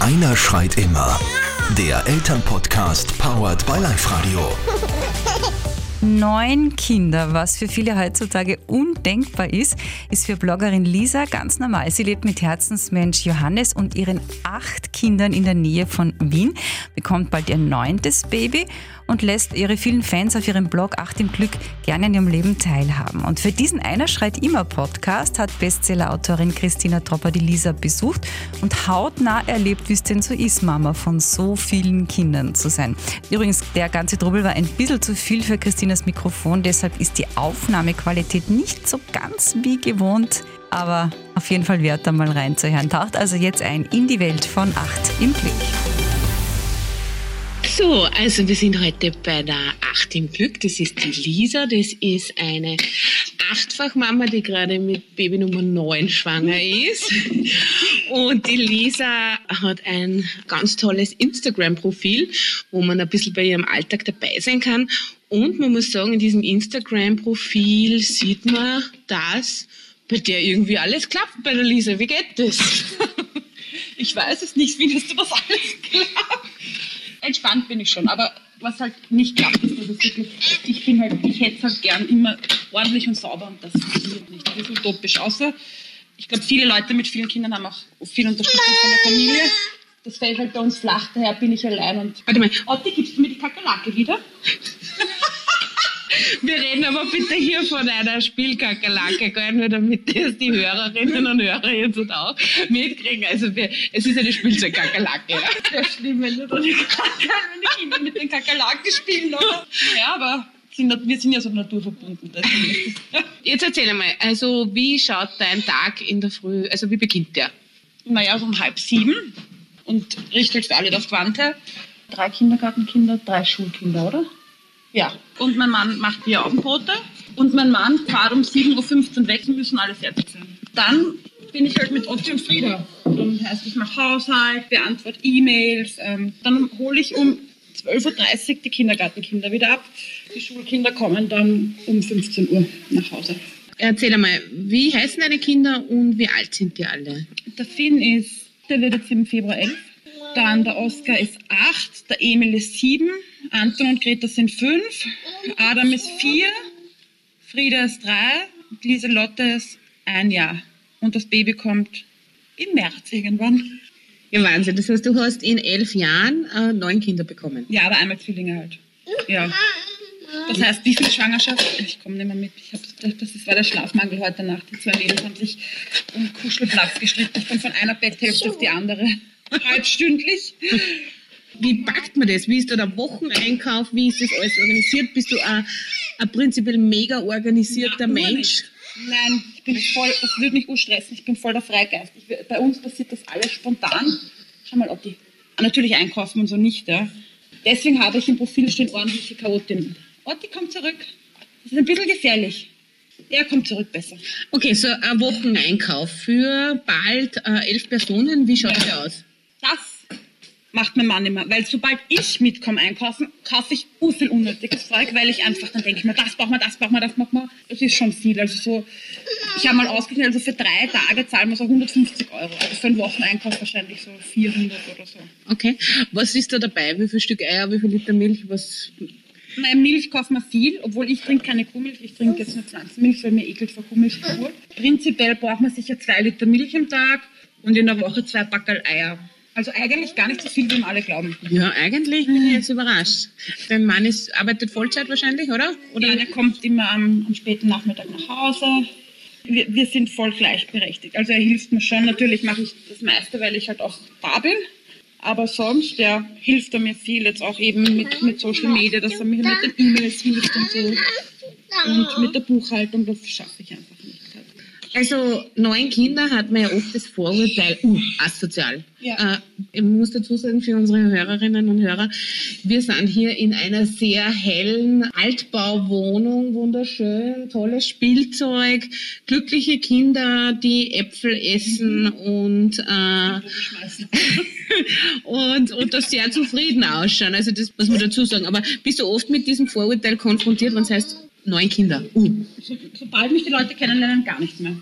Einer schreit immer. Der Elternpodcast powered by Live Radio. Neun Kinder, was für viele heutzutage undenkbar ist, ist für Bloggerin Lisa ganz normal. Sie lebt mit Herzensmensch Johannes und ihren acht Kindern in der Nähe von Wien, bekommt bald ihr neuntes Baby und lässt ihre vielen Fans auf ihrem Blog Acht im Glück gerne an ihrem Leben teilhaben. Und für diesen Einer schreit immer Podcast hat Bestsellerautorin Christina Tropper die Lisa besucht und hautnah erlebt, wie es denn so ist, Mama von so vielen Kindern zu sein. Übrigens, der ganze Trubel war ein bisschen zu viel für Christinas Mikrofon, deshalb ist die Aufnahmequalität nicht so ganz wie gewohnt. Aber auf jeden Fall wert, da mal reinzuhören. Taucht also jetzt ein in die Welt von Acht im Glück. So, also wir sind heute bei der Acht im Glück. Das ist die Lisa. Das ist eine Achtfachmama, die gerade mit Baby Nummer 9 schwanger ist. Und die Lisa hat ein ganz tolles Instagram-Profil, wo man ein bisschen bei ihrem Alltag dabei sein kann. Und man muss sagen, in diesem Instagram-Profil sieht man, dass bei der irgendwie alles klappt bei der Lisa. Wie geht das? Ich weiß es nicht, wie das das alles klappt entspannt bin ich schon, aber was halt nicht klappt, ist, dass es wirklich, ich bin halt, ich hätte es halt gern immer ordentlich und sauber und das funktioniert nicht. Das ist utopisch. Außer, ich glaube, viele Leute mit vielen Kindern haben auch viel Unterstützung von der Familie. Das fällt halt bei uns flach, daher bin ich allein und. Warte mal, Otti, gibst du mir die Kakerlake wieder? Wir reden aber bitte hier von einer Spielkakerlake, gar nur damit das die Hörerinnen und Hörer jetzt auch mitkriegen. Also wir, es ist eine Spielzeugkakerlake. Ja. Wäre schlimm, wenn du da die Kinder mit den Kakerlaken spielen, oder? Naja, aber wir sind ja so naturverbunden. Jetzt erzähl mal, also wie schaut dein Tag in der Früh, also wie beginnt der? Naja, so um halb sieben und richtet für alle das Quante. Drei Kindergartenkinder, drei Schulkinder, oder? Ja. Und mein Mann macht die Abendbrote und mein Mann fährt um 7.15 Uhr weg, müssen alle fertig sein. Dann bin ich halt mit Otti und Frieda. Dann heißt, ich mache Haushalt, beantworte E-Mails. Ähm, dann hole ich um 12.30 Uhr die Kindergartenkinder wieder ab. Die Schulkinder kommen dann um 15 Uhr nach Hause. Erzähl einmal, wie heißen deine Kinder und wie alt sind die alle? Der Finn ist, der wird jetzt im Februar 11. Dann der Oskar ist 8, der Emil ist 7, Anton und Greta sind 5, Adam ist 4, Frieda ist 3, Lieselotte ist ein Jahr. Und das Baby kommt im März irgendwann. Ja, Wahnsinn. Das heißt, du hast in elf Jahren äh, neun Kinder bekommen. Ja, aber einmal Zwillinge halt. Ja. Das heißt, wie viel Schwangerschaft? Ich komme nicht mehr mit. Ich hab, das war der Schlafmangel heute Nacht. Die zwei Mädels haben sich um Kuschelplatz gestritten. Ich bin von einer Betthälfte auf die andere. Halbstündlich. Wie packt das? Wie ist da der Wocheneinkauf? Wie ist das alles organisiert? Bist du ein, ein prinzipiell mega organisierter Nein, Mensch? Nein, ich bin voll, das würde mich urstressen. Ich bin voll der Freigeist. Ich, bei uns passiert das alles spontan. Schau mal, Otti. Natürlich einkaufen und so nicht, ja. Deswegen habe ich im Profil stehen ordentliche Chaotin. Otti, komm zurück. Das ist ein bisschen gefährlich. Er kommt zurück besser. Okay, so ein Wocheneinkauf für bald äh, elf Personen. Wie schaut der aus? Das macht mein Mann immer, weil sobald ich mitkomme einkaufen, kaufe ich ur viel unnötiges Zeug, weil ich einfach, dann denke ich mir, das braucht man, das braucht man, das braucht man. Das ist schon viel. Also so, ich habe mal ausgerechnet, also für drei Tage zahlen wir so 150 Euro. Also für einen Wocheneinkauf wahrscheinlich so 400 oder so. Okay. Was ist da dabei? Wie viel Stück Eier, wie viel Liter Milch? Was? Nein, Milch kaufen wir viel, obwohl ich trinke keine Kuhmilch, ich trinke jetzt nur Pflanzenmilch, weil mir ekelt vor Kuhmilch. Prinzipiell braucht man sicher zwei Liter Milch am Tag und in der Woche zwei Packerl Eier. Also eigentlich gar nicht so viel, wie alle glauben. Ja, eigentlich bin ich jetzt überrascht. Dein Mann ist, arbeitet Vollzeit wahrscheinlich, oder? Oder ja, der kommt immer am, am späten Nachmittag nach Hause. Wir, wir, sind voll gleichberechtigt. Also er hilft mir schon. Natürlich mache ich das meiste, weil ich halt auch da bin. Aber sonst, ja, hilft er mir viel. Jetzt auch eben mit, mit Social Media, dass er mir mit den E-Mails hilft und so. Und mit der Buchhaltung, das schaffe ich nicht. Also neun Kinder hat man ja oft das Vorurteil, uh, asozial. Ja. Äh, ich muss dazu sagen, für unsere Hörerinnen und Hörer, wir sind hier in einer sehr hellen Altbauwohnung, wunderschön, tolles Spielzeug, glückliche Kinder, die Äpfel essen mhm. und, äh, und, und das sehr zufrieden ausschauen. Also das muss man dazu sagen. Aber bist du oft mit diesem Vorurteil konfrontiert, wenn es heißt, neun Kinder. Uh. So, sobald mich die Leute kennenlernen, gar nicht mehr.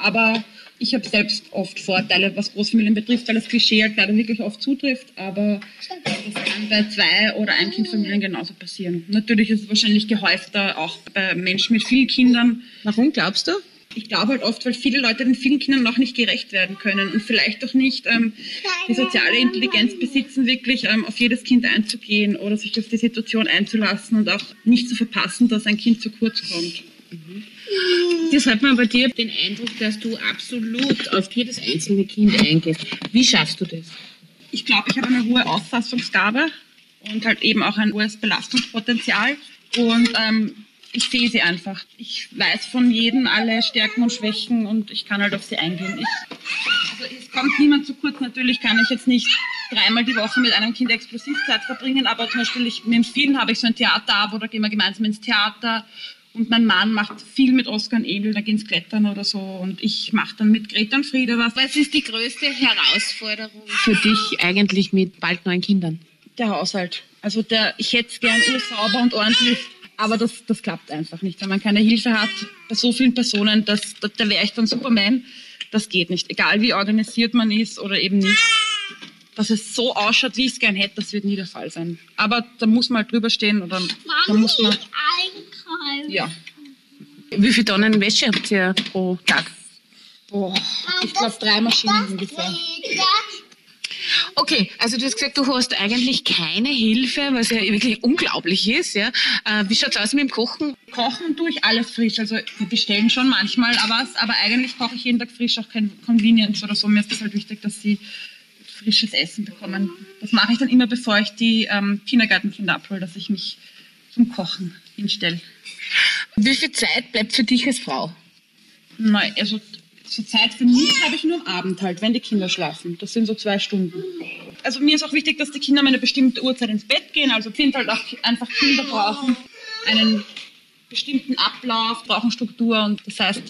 Aber Ich habe selbst oft Vorteile, was Großfamilien betrifft, weil das Klischee halt leider wirklich oft zutrifft, aber das kann bei zwei oder Ein-Kind-Familien genauso passieren. Natürlich ist es wahrscheinlich gehäufter auch bei Menschen mit vielen Kindern. Warum glaubst du? Ich glaube halt oft, weil viele Leute den vielen Kindern noch nicht gerecht werden können und vielleicht auch nicht ähm, die soziale Intelligenz besitzen, wirklich ähm, auf jedes Kind einzugehen oder sich auf die Situation einzulassen und auch nicht zu verpassen, dass ein Kind zu kurz kommt. Das hat man bei dir den Eindruck, dass du absolut auf jedes einzelne Kind eingehst. Wie schaffst du das? Ich glaube, ich habe eine hohe Auffassungsgabe und halt eben auch ein hohes Belastungspotenzial. Und ähm, ich sehe sie einfach. Ich weiß von jedem alle Stärken und Schwächen und ich kann halt auf sie eingehen. Ich, also es kommt niemand zu kurz. Natürlich kann ich jetzt nicht dreimal die Woche mit einem Kind Explosivzeit verbringen, aber zum Beispiel ich, mit vielen habe ich so ein Theaterabo oder gehen wir gemeinsam ins Theater und mein Mann macht viel mit Oskar und Emil, da gehen sie klettern oder so. Und ich mache dann mit Greta und Frieda was. Was ist die größte Herausforderung für dich eigentlich mit bald neun Kindern? Der Haushalt. Also der, ich hätte es gern ursauber und ordentlich, aber das, das klappt einfach nicht. Wenn man keine Hilfe hat bei so vielen Personen, das, da, da wäre ich dann Superman. Das geht nicht. Egal wie organisiert man ist oder eben nicht. Dass es so ausschaut, wie ich es gern hätte, das wird nie der Fall sein. Aber da muss man halt drüber stehen oder da muss man. Ja. Wie viele Tonnen Wäsche habt ihr pro Tag? Boah, ich glaube drei Maschinen ungefähr. Okay, also du hast gesagt, du hast eigentlich keine Hilfe, was ja wirklich unglaublich ist. Ja? Äh, wie schaut es aus mit dem Kochen? Kochen tue ich alles frisch. Also wir bestellen schon manchmal was, aber eigentlich koche ich jeden Tag frisch, auch kein Convenience oder so. Mir ist das halt wichtig, dass sie frisches Essen bekommen. Das mache ich dann immer, bevor ich die ähm, Kindergartenkinder abhole, dass ich mich zum Kochen hinstelle. Wie viel Zeit bleibt für dich als Frau? Nein, also so Zeit für mich habe ich nur am Abend halt, wenn die Kinder schlafen. Das sind so zwei Stunden. Also mir ist auch wichtig, dass die Kinder um eine bestimmte Uhrzeit ins Bett gehen. Also finde halt auch einfach Kinder brauchen einen bestimmten Ablauf, brauchen Struktur und das heißt,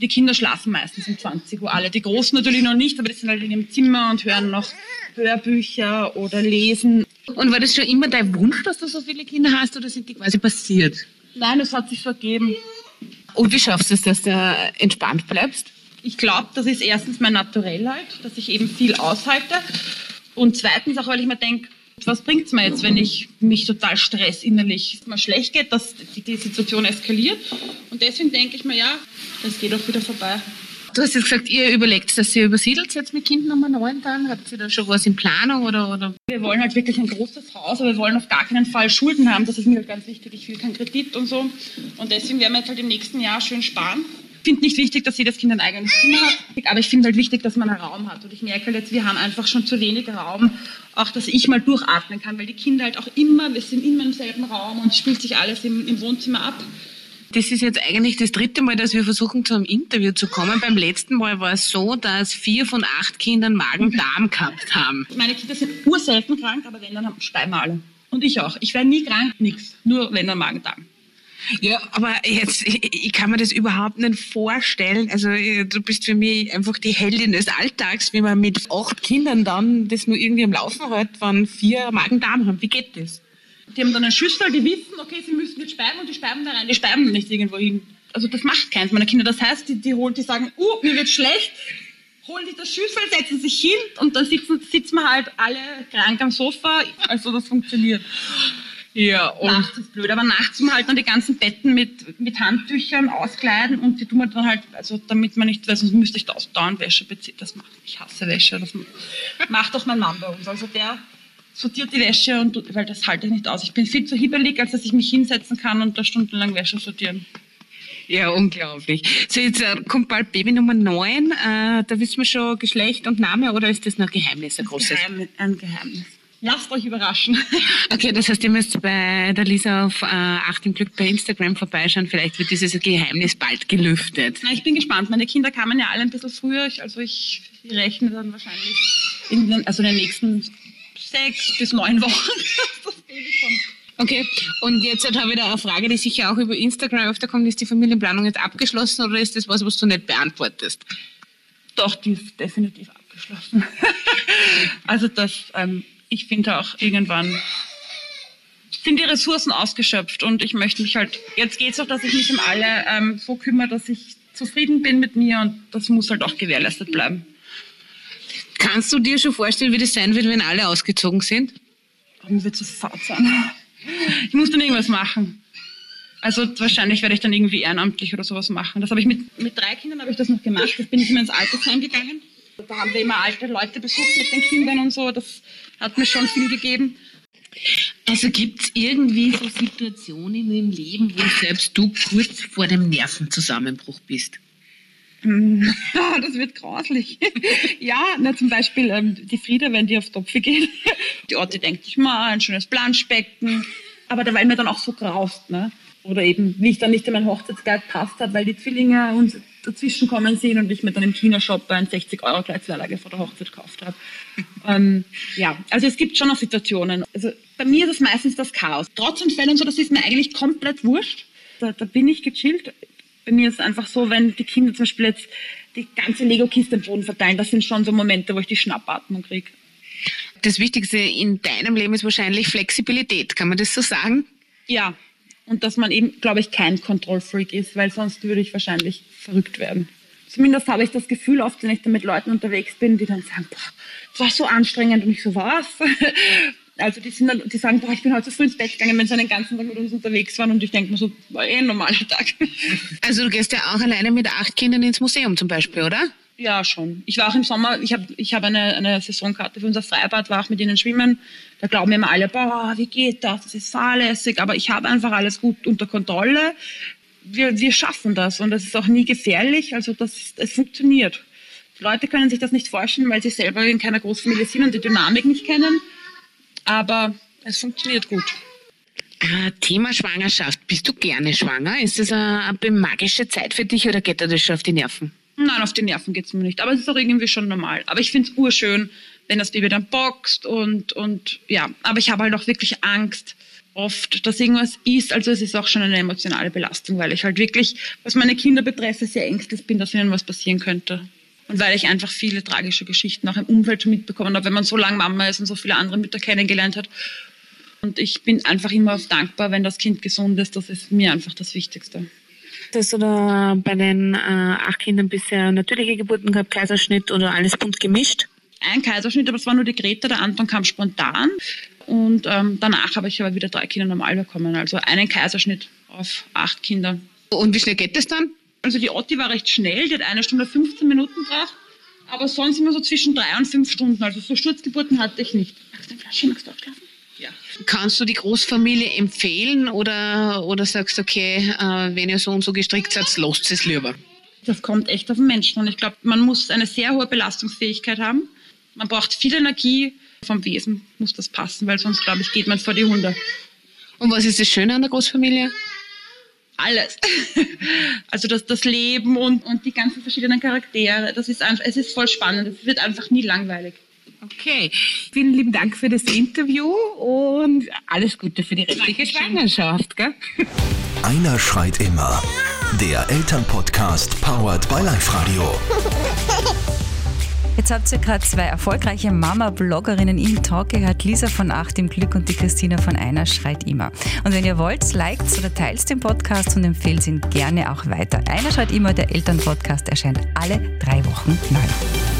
die Kinder schlafen meistens um 20 Uhr alle. Die Großen natürlich noch nicht, aber die sind halt in ihrem Zimmer und hören noch Hörbücher oder lesen. Und war das schon immer dein Wunsch, dass du so viele Kinder hast oder sind die quasi passiert? Nein, es hat sich so ergeben. Und wie schaffst du es, dass du entspannt bleibst? Ich glaube, das ist erstens mein Naturell halt, dass ich eben viel aushalte. Und zweitens auch, weil ich mir denke, was bringt es mir jetzt, wenn ich mich total stress innerlich, es mir schlecht geht, dass die, die Situation eskaliert. Und deswegen denke ich mir, ja, das geht auch wieder vorbei. Du hast jetzt gesagt, ihr überlegt, dass ihr übersiedelt jetzt mit Kind Nummer 9 dann? Habt ihr da schon was in Planung oder, oder? Wir wollen halt wirklich ein großes Haus, aber wir wollen auf gar keinen Fall Schulden haben. Das ist mir halt ganz wichtig. Ich will keinen Kredit und so. Und deswegen werden wir jetzt halt im nächsten Jahr schön sparen. Ich finde nicht wichtig, dass jedes Kind ein eigenes Zimmer hat, aber ich finde halt wichtig, dass man einen Raum hat. Und ich merke halt jetzt, wir haben einfach schon zu wenig Raum, auch dass ich mal durchatmen kann, weil die Kinder halt auch immer, wir sind immer im selben Raum und spielt sich alles im, im Wohnzimmer ab. Das ist jetzt eigentlich das dritte Mal, dass wir versuchen, zu einem Interview zu kommen. Beim letzten Mal war es so, dass vier von acht Kindern Magen-Darm gehabt haben. Meine Kinder sind urselten krank, aber wenn, dann wir alle. Und ich auch. Ich werde nie krank, nichts. Nur wenn, dann Magen-Darm. Ja, aber jetzt, ich, ich kann mir das überhaupt nicht vorstellen. Also du bist für mich einfach die Heldin des Alltags, wie man mit acht Kindern dann das nur irgendwie am Laufen hält, wenn vier Magen-Darm haben. Wie geht das? Die haben dann eine Schüssel, die wissen, okay, sie müssen jetzt speiben und die speiben da rein. Die speiben nicht irgendwo hin. Also das macht keins meiner Kinder. Das heißt, die, die, holen, die sagen, uh, mir wird schlecht, holen sich das Schüssel, setzen sich hin und dann sitzen, sitzen wir halt alle krank am Sofa. Also das funktioniert. Ja, und nachts ist blöd, aber nachts tun wir halt dann die ganzen Betten mit, mit Handtüchern auskleiden und die tun wir dann halt, also damit man nicht, weil sonst müsste ich dauernd Wäsche beziehen. Das macht, ich hasse Wäsche, das macht auch mein Mann bei uns. Also der sortiert die Wäsche und weil das halte ich nicht aus. Ich bin viel zu hibbelig, als dass ich mich hinsetzen kann und da stundenlang Wäsche sortieren. Ja, unglaublich. So, jetzt äh, kommt bald Baby Nummer 9. Äh, da wissen wir schon Geschlecht und Name oder ist das noch Geheimnis, ein großes? Geheim, ein Geheimnis. Lasst euch überraschen. Okay, das heißt, ihr müsst bei der Lisa auf äh, Acht im Glück bei Instagram vorbeischauen. Vielleicht wird dieses Geheimnis bald gelüftet. Na, ich bin gespannt. Meine Kinder kamen ja alle ein bisschen früher. Ich, also ich rechne dann wahrscheinlich in den, also in den nächsten sechs bis neun Wochen. Okay, und jetzt habe ich da eine Frage, die sicher auch über Instagram öfter kommt. Ist die Familienplanung jetzt abgeschlossen oder ist das was, was du nicht beantwortest? Doch, die ist definitiv abgeschlossen. also das, ähm, ich finde auch irgendwann sind die Ressourcen ausgeschöpft und ich möchte mich halt, jetzt geht es auch, dass ich mich um alle ähm, so kümmere, dass ich zufrieden bin mit mir und das muss halt auch gewährleistet bleiben. Kannst du dir schon vorstellen, wie das sein wird, wenn alle ausgezogen sind? Mir wird so fad sein. Ich muss dann irgendwas machen. Also wahrscheinlich werde ich dann irgendwie ehrenamtlich oder sowas machen. Das habe ich mit, mit drei Kindern habe ich das noch gemacht. Da bin ich immer ins Altersheim gegangen. Da haben wir immer alte Leute besucht mit den Kindern und so. Das hat mir schon viel gegeben. Also gibt es irgendwie so Situationen im Leben, wo selbst du kurz vor dem Nervenzusammenbruch bist? das wird grauslich. ja, na, zum Beispiel ähm, die Frieda, wenn die aufs Topfe geht. Die Orte denkt sich mal, ein schönes Planschbecken. Aber da weil mir dann auch so graust. Ne? Oder eben, wie ich dann nicht in mein Hochzeitskleid passt hat, weil die Zwillinge uns dazwischen kommen sehen und ich mir dann im Kindershop ein 60 Euro Kleid Zweilage vor der Hochzeit gekauft habe. ähm, ja, also es gibt schon noch Situationen. Also bei mir ist es meistens das Chaos. Trotz und Fällen so, das ist mir eigentlich komplett wurscht. Da, da bin ich gechillt bei mir ist es einfach so, wenn die Kinder zum Beispiel jetzt die ganze Lego-Kiste am Boden verteilen, das sind schon so Momente, wo ich die Schnappatmung kriege. Das Wichtigste in deinem Leben ist wahrscheinlich Flexibilität, kann man das so sagen? Ja, und dass man eben, glaube ich, kein Kontrollfreak ist, weil sonst würde ich wahrscheinlich verrückt werden. Zumindest habe ich das Gefühl oft, wenn ich dann mit Leuten unterwegs bin, die dann sagen, boah, das war so anstrengend und ich so, was? Also die, sind dann, die sagen, boah, ich bin heute so früh ins Bett gegangen, wenn sie einen ganzen Tag mit uns unterwegs waren und ich denke mir so, war eh ein normaler Tag. Also du gehst ja auch alleine mit acht Kindern ins Museum zum Beispiel, oder? Ja, schon. Ich war auch im Sommer, ich habe ich hab eine, eine Saisonkarte für unser Freibad, war auch mit ihnen schwimmen. Da glauben immer alle, boah, wie geht das? Das ist fahrlässig. Aber ich habe einfach alles gut unter Kontrolle. Wir, wir schaffen das und das ist auch nie gefährlich. Also das, es funktioniert. Die Leute können sich das nicht vorstellen, weil sie selber in keiner Großfamilie sind und die Dynamik nicht kennen aber es funktioniert gut. Ah, Thema Schwangerschaft. Bist du gerne schwanger? Ist das eine, eine magische Zeit für dich oder geht dir das schon auf die Nerven? Nein, auf die Nerven geht es mir nicht. Aber es ist auch irgendwie schon normal. Aber ich finde es urschön, wenn das Baby dann boxt und, und ja. Aber ich habe halt auch wirklich Angst oft, dass irgendwas ist. Also es ist auch schon eine emotionale Belastung, weil ich halt wirklich, was meine Kinder betrifft, sehr ängstlich bin, dass ihnen was passieren könnte. Und weil ich einfach viele tragische Geschichten auch im Umfeld schon mitbekommen habe, wenn man so lange Mama ist und so viele andere Mütter kennengelernt hat. Und ich bin einfach immer dankbar, wenn das Kind gesund ist. Das ist mir einfach das Wichtigste. Hast du da bei den äh, acht Kindern bisher natürliche Geburten gehabt, Kaiserschnitt oder alles bunt gemischt? Ein Kaiserschnitt, aber es war nur die Greta, der Anton kam spontan. Und ähm, danach habe ich aber wieder drei Kinder normal bekommen. Also einen Kaiserschnitt auf acht Kinder. Und wie schnell geht das dann? Also die Otti war recht schnell, die hat eine Stunde 15 Minuten gebraucht. Aber sonst immer so zwischen drei und fünf Stunden. Also so Sturzgeburten hatte ich nicht. Magst du ein Flaschchen, magst du aufschlafen? Ja. Kannst du die Großfamilie empfehlen oder, oder sagst du, okay, äh, wenn ihr so und so gestrickt seid, lasst es lieber? Das kommt echt auf den Menschen. Und ich glaube, man muss eine sehr hohe Belastungsfähigkeit haben. Man braucht viel Energie. Vom Wesen muss das passen, weil sonst, glaube ich, geht man vor die Hunde. Und was ist das Schöne an der Großfamilie? Alles. Also das, das Leben und, und die ganzen verschiedenen Charaktere, das ist einfach, es ist voll spannend. Es wird einfach nie langweilig. Okay, vielen lieben Dank für das Interview und alles Gute für die restliche Schwangerschaft. Gell? Einer schreit immer. Der Elternpodcast powered by Live Radio. Jetzt habt ihr gerade zwei erfolgreiche Mama-Bloggerinnen im Talk gehört, Lisa von Acht im Glück und die Christina von Einer schreit immer. Und wenn ihr wollt, liked oder teilt den Podcast und empfehlt ihn gerne auch weiter. Einer schreit immer, der Elternpodcast erscheint alle drei Wochen neu.